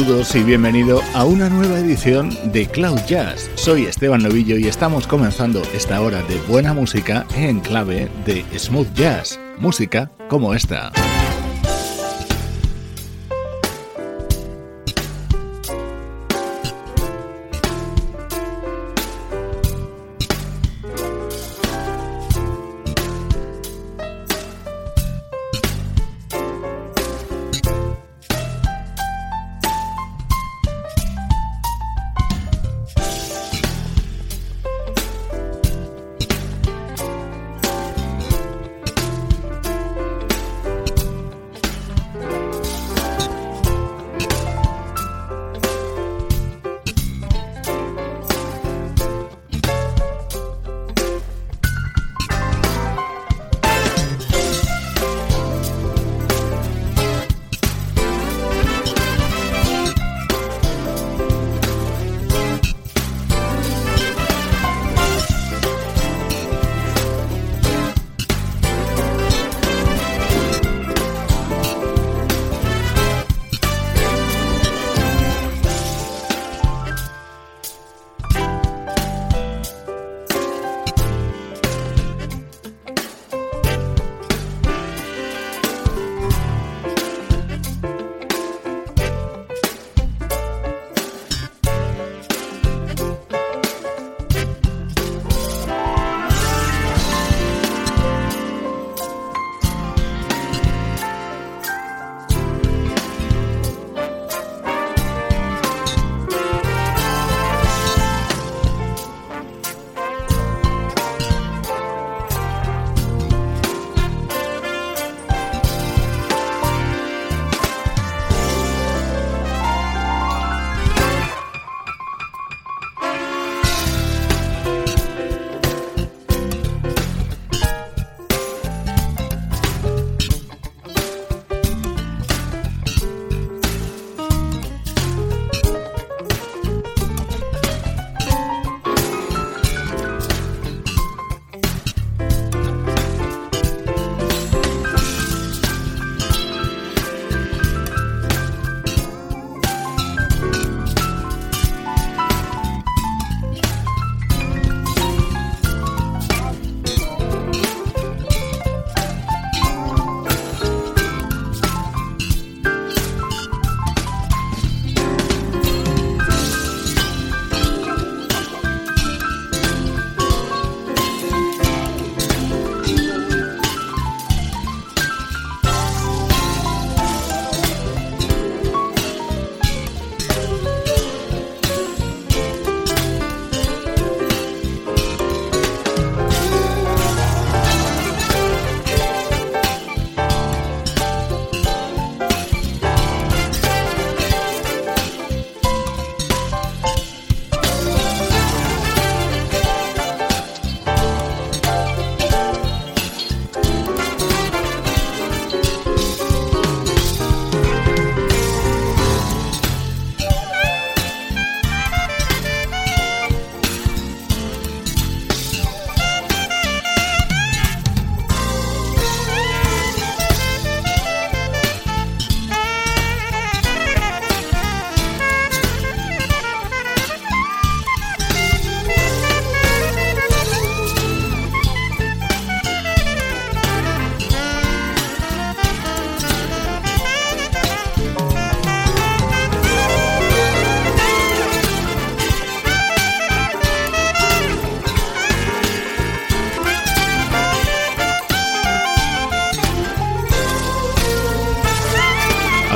saludos y bienvenido a una nueva edición de Cloud Jazz. Soy Esteban Novillo y estamos comenzando esta hora de buena música en clave de smooth jazz, música como esta.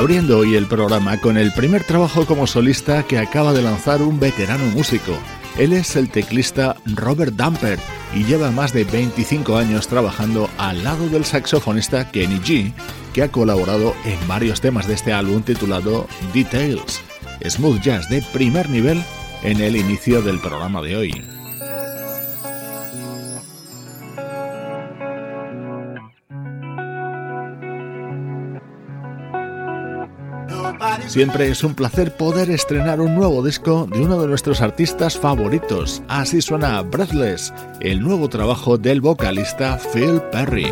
Abriendo hoy el programa con el primer trabajo como solista que acaba de lanzar un veterano músico. Él es el teclista Robert Damper y lleva más de 25 años trabajando al lado del saxofonista Kenny G, que ha colaborado en varios temas de este álbum titulado Details, smooth jazz de primer nivel en el inicio del programa de hoy. Siempre es un placer poder estrenar un nuevo disco de uno de nuestros artistas favoritos. Así suena Breathless, el nuevo trabajo del vocalista Phil Perry.